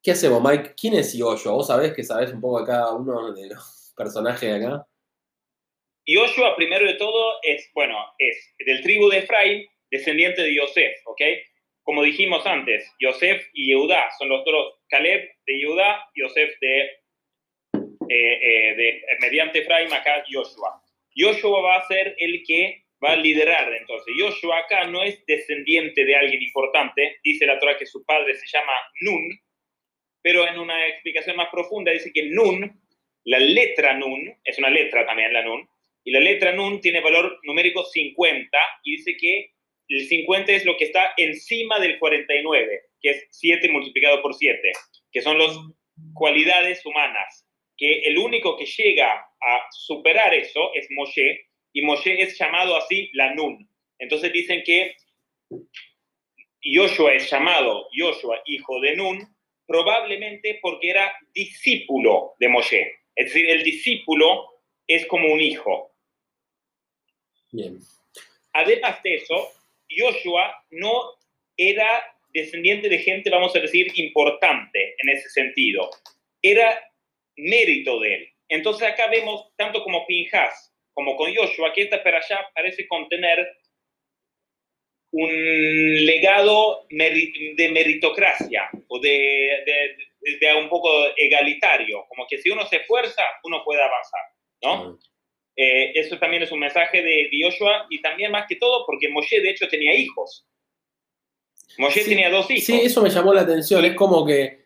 ¿Qué hacemos, Mike? ¿Quién es Yoyo? Vos sabés que sabés un poco de cada uno de los personajes de acá. Yoshua, primero de todo, es, bueno, es del tribu de Efraín, descendiente de Yosef, ¿ok? Como dijimos antes, Yosef y Yehudá son los dos, Caleb de Yehudá, Yosef de, eh, eh, de mediante Efraín, acá Yoshua. Yoshua va a ser el que va a liderar, entonces. Yoshua acá no es descendiente de alguien importante, dice la Torah que su padre se llama Nun, pero en una explicación más profunda dice que Nun, la letra Nun, es una letra también la Nun, y la letra Nun tiene valor numérico 50 y dice que el 50 es lo que está encima del 49, que es 7 multiplicado por 7, que son las cualidades humanas, que el único que llega a superar eso es Moshe, y Moshe es llamado así la Nun. Entonces dicen que Yoshua es llamado Yoshua, hijo de Nun, probablemente porque era discípulo de Moshe. Es decir, el discípulo es como un hijo. Bien. Además de eso, Joshua no era descendiente de gente, vamos a decir, importante en ese sentido. Era mérito de él. Entonces acá vemos, tanto como Pinjas como con Joshua, que esta allá parece contener un legado de meritocracia o de, de- de un poco egalitario, como que si uno se esfuerza, uno puede avanzar, ¿no? Eh, eso también es un mensaje de, de Joshua y también más que todo porque Moshe de hecho tenía hijos. Moshe Sí, tenía dos hijos. Sí, eso me llamó la atención. Es como que,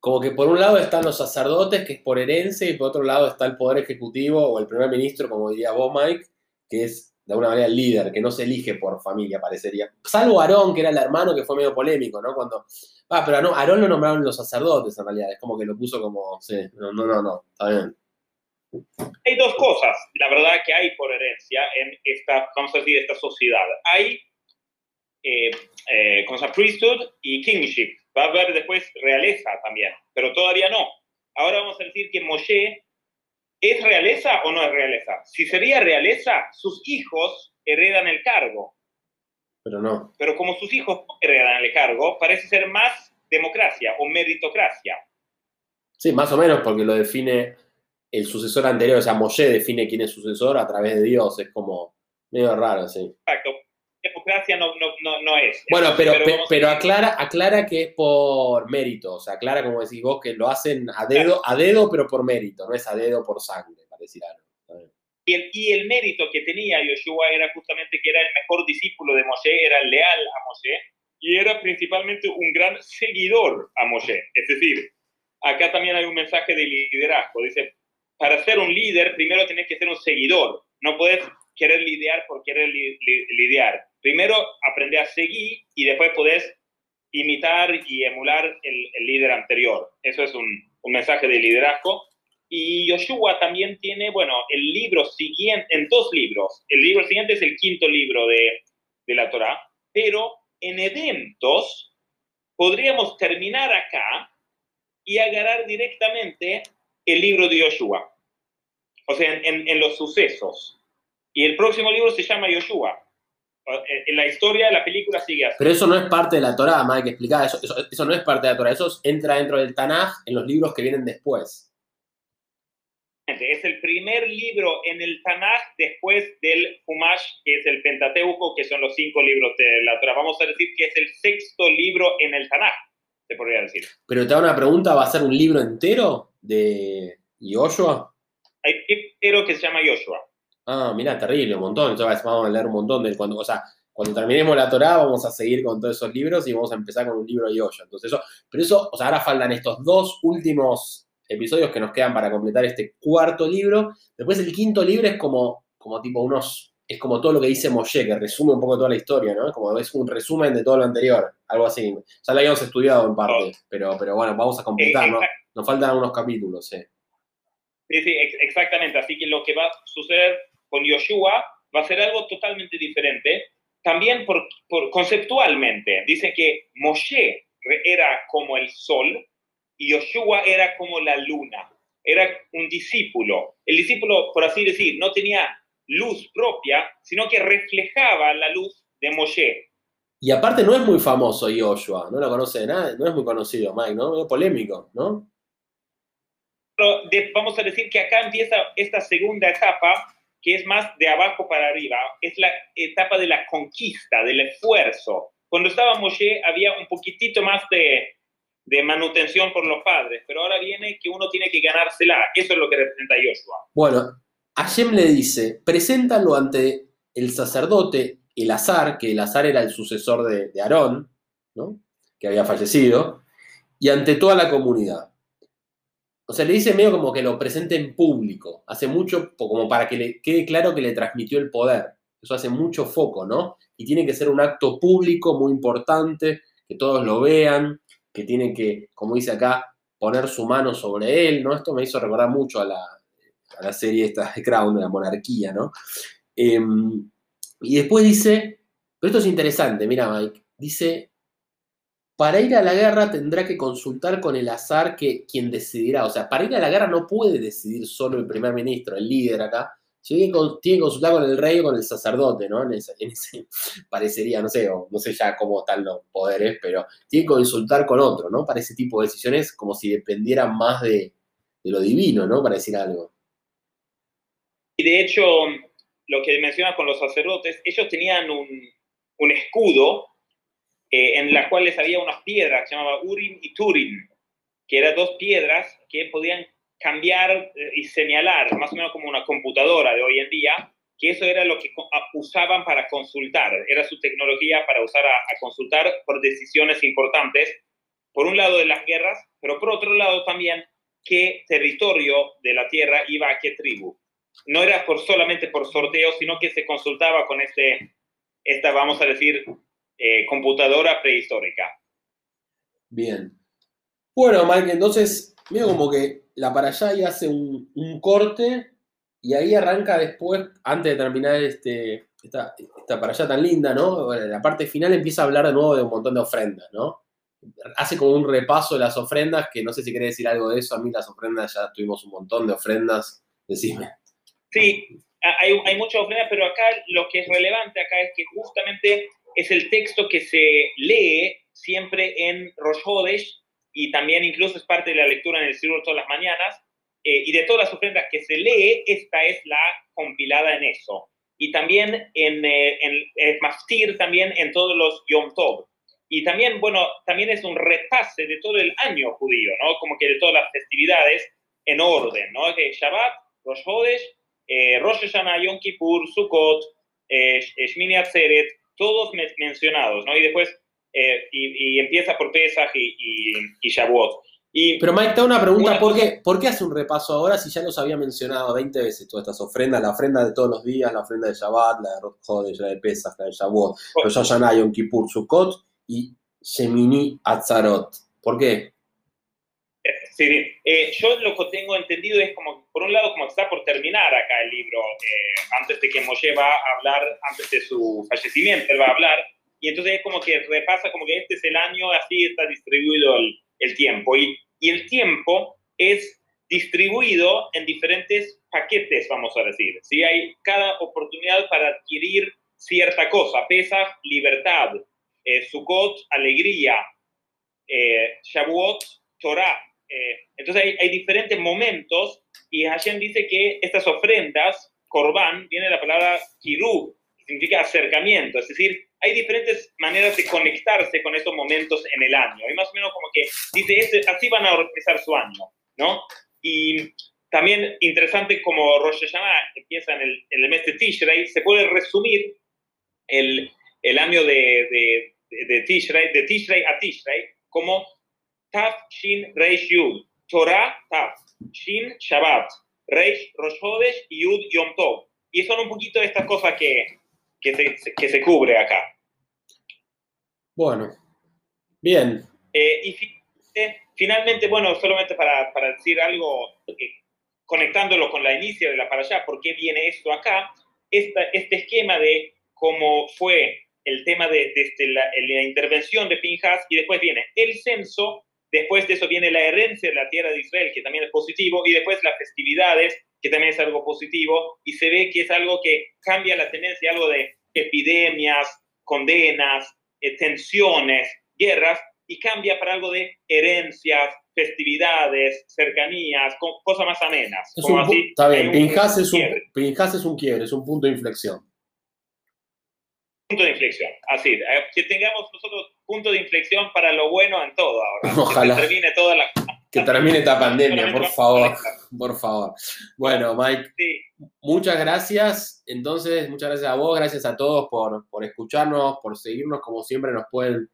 como que por un lado están los sacerdotes, que es por herencia, y por otro lado está el poder ejecutivo o el primer ministro, como diría vos, Mike, que es de alguna manera el líder, que no se elige por familia, parecería. Salvo Aarón, que era el hermano, que fue medio polémico, ¿no? Cuando. Ah, pero no, Aarón lo nombraron los sacerdotes, en realidad. Es como que lo puso como. Sí, no, no, no. Está bien. Hay dos cosas, la verdad, que hay por herencia en esta, vamos a decir, esta sociedad. Hay, eh, eh, ¿cómo se llama? Priesthood y kingship. Va a haber después realeza también, pero todavía no. Ahora vamos a decir que Moshe es realeza o no es realeza. Si sería realeza, sus hijos heredan el cargo. Pero no. pero como sus hijos no heredan el cargo, parece ser más democracia o meritocracia. Sí, más o menos porque lo define el sucesor anterior. O sea, Moshe define quién es sucesor a través de Dios. Es como medio raro, sí. Exacto. Democracia no, no, no, no es. Bueno, pero, pe- pero, decir- aclara, aclara que es por mérito. O sea, aclara, como decís vos, que lo hacen a dedo, a dedo, pero por mérito. No es a dedo por sangre, pareciera. Está bien. Y el, y el mérito que tenía Yoshua era justamente que era el mejor discípulo de Moshe, era leal a Moshe y era principalmente un gran seguidor a Moshe. Es decir, acá también hay un mensaje de liderazgo. Dice, para ser un líder, primero tienes que ser un seguidor. No puedes querer lidiar por querer li- li- lidiar. Primero aprende a seguir y después puedes imitar y emular el, líder anterior. Eso es un, mensaje de liderazgo. Y Yoshua también tiene, bueno, el libro siguiente, en dos libros. El libro siguiente es el quinto libro de, de la Torá, pero en eventos podríamos terminar acá y agarrar directamente el libro de Yoshua. O sea, en los sucesos. Y el próximo libro se llama Yoshua. Eh, En la historia de la película sigue así. Pero eso no es parte de la Torah, Mike, explicada. Eso, eso, eso no es parte de la Torah. Eso entra dentro del Tanaj en los libros que vienen después. Es el primer libro en el Tanaj después del Humash, que es el Pentateuco, que son los cinco libros de la Torah. Vamos a decir que es el sexto libro en el Tanaj, se podría decir. Pero te hago una pregunta, ¿va a ser un libro entero de Yoshua? Hay un libro que se llama Joshua. Ah, mira, terrible, un montón. Entonces vamos a leer un montón de cuando, o sea, cuando terminemos la Torah vamos a seguir con todos esos libros y vamos a empezar con un libro de Yoshua. Entonces eso, pero eso, o sea, ahora faltan estos dos últimos episodios que nos quedan para completar este cuarto libro. Después el quinto libro es como, como tipo unos, es como todo lo que dice Moshe, que resume un poco toda la historia, ¿no? Como es un resumen de todo lo anterior, algo así. Ya lo habíamos estudiado en parte, pero, pero bueno, vamos a completar, ¿no? Exact- Nos faltan algunos capítulos, sí. Sí, sí, ex- exactamente. Así que lo que va a suceder con Yoshua va a ser algo totalmente diferente. también por, conceptualmente, dicen que Moshe era como el sol y Yoshua era como la luna. Era un discípulo. El discípulo, por así decir, no tenía luz propia, sino que reflejaba la luz de Moshe. Y aparte no es muy famoso Yoshua, no lo conoce nada, no es muy conocido, Mike, ¿no? Es polémico, ¿no? Pero vamos a decir que acá empieza esta segunda etapa, que es más de abajo para arriba, es la etapa de la conquista, del esfuerzo. Cuando estaba Moshe había un poquitito más de, de manutención por los padres, pero ahora viene que uno tiene que ganársela. Eso es lo que representa Yoshua. Bueno, Hashem le dice, preséntalo ante el sacerdote Elazar, que Elazar era el sucesor de, de Aarón, ¿no? que había fallecido, y ante toda la comunidad. O sea, le dice medio como que lo presente en público. Hace mucho, como para que le quede claro que le transmitió el poder. Eso hace mucho foco, ¿no? Y tiene que ser un acto público muy importante, que todos lo vean, que tiene que, como dice acá, poner su mano sobre él, ¿no? Esto me hizo recordar mucho a la, a la serie esta de Crown, de la monarquía, ¿no? Em, y después dice, pero esto es interesante, mira Mike, dice, para ir a la guerra tendrá que consultar con el azar que quien decidirá, o sea, para ir a la guerra no puede decidir solo el primer ministro, el líder acá, tiene que consultar con el rey o con el sacerdote, ¿no? En ese, parecería, no sé, no sé ya cómo están los poderes, pero tiene que consultar con otro, ¿no? Para ese tipo de decisiones, como si dependieran más de, lo divino, ¿no? Para decir algo. Y de hecho, lo que menciona con los sacerdotes, ellos tenían un escudo eh, en las cuales había unas piedras que se llamaban Urim y Turim, que eran dos piedras que podían cambiar eh, y señalar, más o menos como una computadora de hoy en día, que eso era lo que usaban para consultar, era su tecnología para usar a, a consultar por decisiones importantes, por un lado de las guerras, pero por otro lado también qué territorio de la tierra iba a qué tribu. No era por, solamente por sorteo, sino que se consultaba con este, esta, vamos a decir, eh, computadora prehistórica. Bien. Bueno, Mike, entonces, mira como que la para allá y hace un, corte y ahí arranca después, antes de terminar este, esta, esta para allá tan linda, ¿no? la parte final empieza a hablar de nuevo de un montón de ofrendas, ¿no? Hace como un repaso de las ofrendas, que no sé si quiere decir algo de eso. A mí las ofrendas ya tuvimos un montón de ofrendas. Decime. Sí, hay, hay muchas ofrendas, pero acá lo que es relevante acá es que justamente es el texto que se lee siempre en Rosh Hodesh y también incluso es parte de la lectura en el Círculo todas las mañanas. Eh, y de todas las ofrendas que se lee, esta es la compilada en eso. Y también en, eh, en, Mastir, también en todos los Yom Tov. Y también, bueno, también es un repase de todo el año judío, ¿no? Como que de todas las festividades en orden, ¿no? Que Shabbat, Rosh Hodesh, eh, Rosh Hashanah, Yom Kippur, Sukkot, eh, Shmini Atzeret, todos mencionados, ¿no? Y después, eh, y, empieza por Pesach y, y, Shavuot. Y, Pero Mike, te una pregunta, ¿por, qué, ¿por qué hace un repaso ahora si ya los había mencionado 20 veces todas estas ofrendas? La ofrenda de todos los días, la ofrenda de Shabbat, la de Rosh la de Pesach, la de Shavuot, Rosh Hashanah, Yom Kippur, Sukkot y Shemini Atzarot. ¿Por qué? Sí, eh, yo lo que tengo entendido es como, por un lado, como está por terminar acá el libro, eh, antes de que Moshe va a hablar, antes de su fallecimiento, él va a hablar, y entonces es como que repasa como que este es el año, así está distribuido el, el tiempo, y, y, el tiempo es distribuido en diferentes paquetes, vamos a decir, ¿sí? Hay cada oportunidad para adquirir cierta cosa, pesa libertad, eh, Sukkot, alegría, eh, Shavuot, Torah, eh, entonces hay, diferentes momentos y Hashem dice que estas ofrendas, korban, viene la palabra kiru, que significa acercamiento, es decir, hay diferentes maneras de conectarse con esos momentos en el año. Y más o menos como que dice, este, así van a empezar su año, ¿no? Y también interesante como Rosh Hashanah empieza en el, en el mes de Tishrei, se puede resumir el, el año de, de, de, Tishrei, de Tishrei a Tishrei como Taf, Shin, Reish, Yud. Torah, Taf. Shin, Shabbat. Reish, Rosh Hodesh y Yud, Yom Tov. Y son un poquito de estas cosas que, que, se, que se cubre acá. Bueno, bien. Eh, y finalmente, bueno, solamente para, para decir algo, eh, conectándolo con la inicio de la para allá, ¿por qué viene esto acá? Esta, este esquema de cómo fue el tema de, este, la, la, intervención de Pinjas y después viene el censo, después de eso viene la herencia de la tierra de Israel, que también es positivo, y después las festividades, que también es algo positivo, y se ve que es algo que cambia la tendencia, algo de epidemias, condenas, eh, tensiones, guerras, y cambia para algo de herencias, festividades, cercanías, cosas más amenas. está bien, Pinjas es, un, es un quiebre, es un punto de inflexión punto de inflexión. Así, eh, que tengamos nosotros punto de inflexión para lo bueno en todo ahora. Ojalá. Que termine toda la... Que termine esta pandemia, por favor. Por favor. Bueno, Mike, muchas gracias. Entonces, muchas gracias a vos, gracias a todos por, por escucharnos, por seguirnos. Como siempre, nos pueden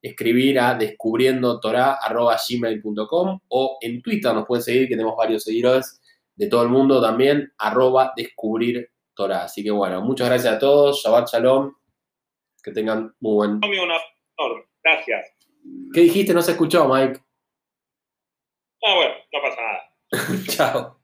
escribir a descubriendotorá.gmail.com o en Twitter nos pueden seguir, que tenemos varios seguidores de todo el mundo también, arroba descubrir Torah. Así que bueno, muchas gracias a todos. Shabbat Shalom. Que tengan muy buen. Gracias. ¿Qué dijiste? No se escuchó, Mike. Ah, bueno, no pasa nada. Chao.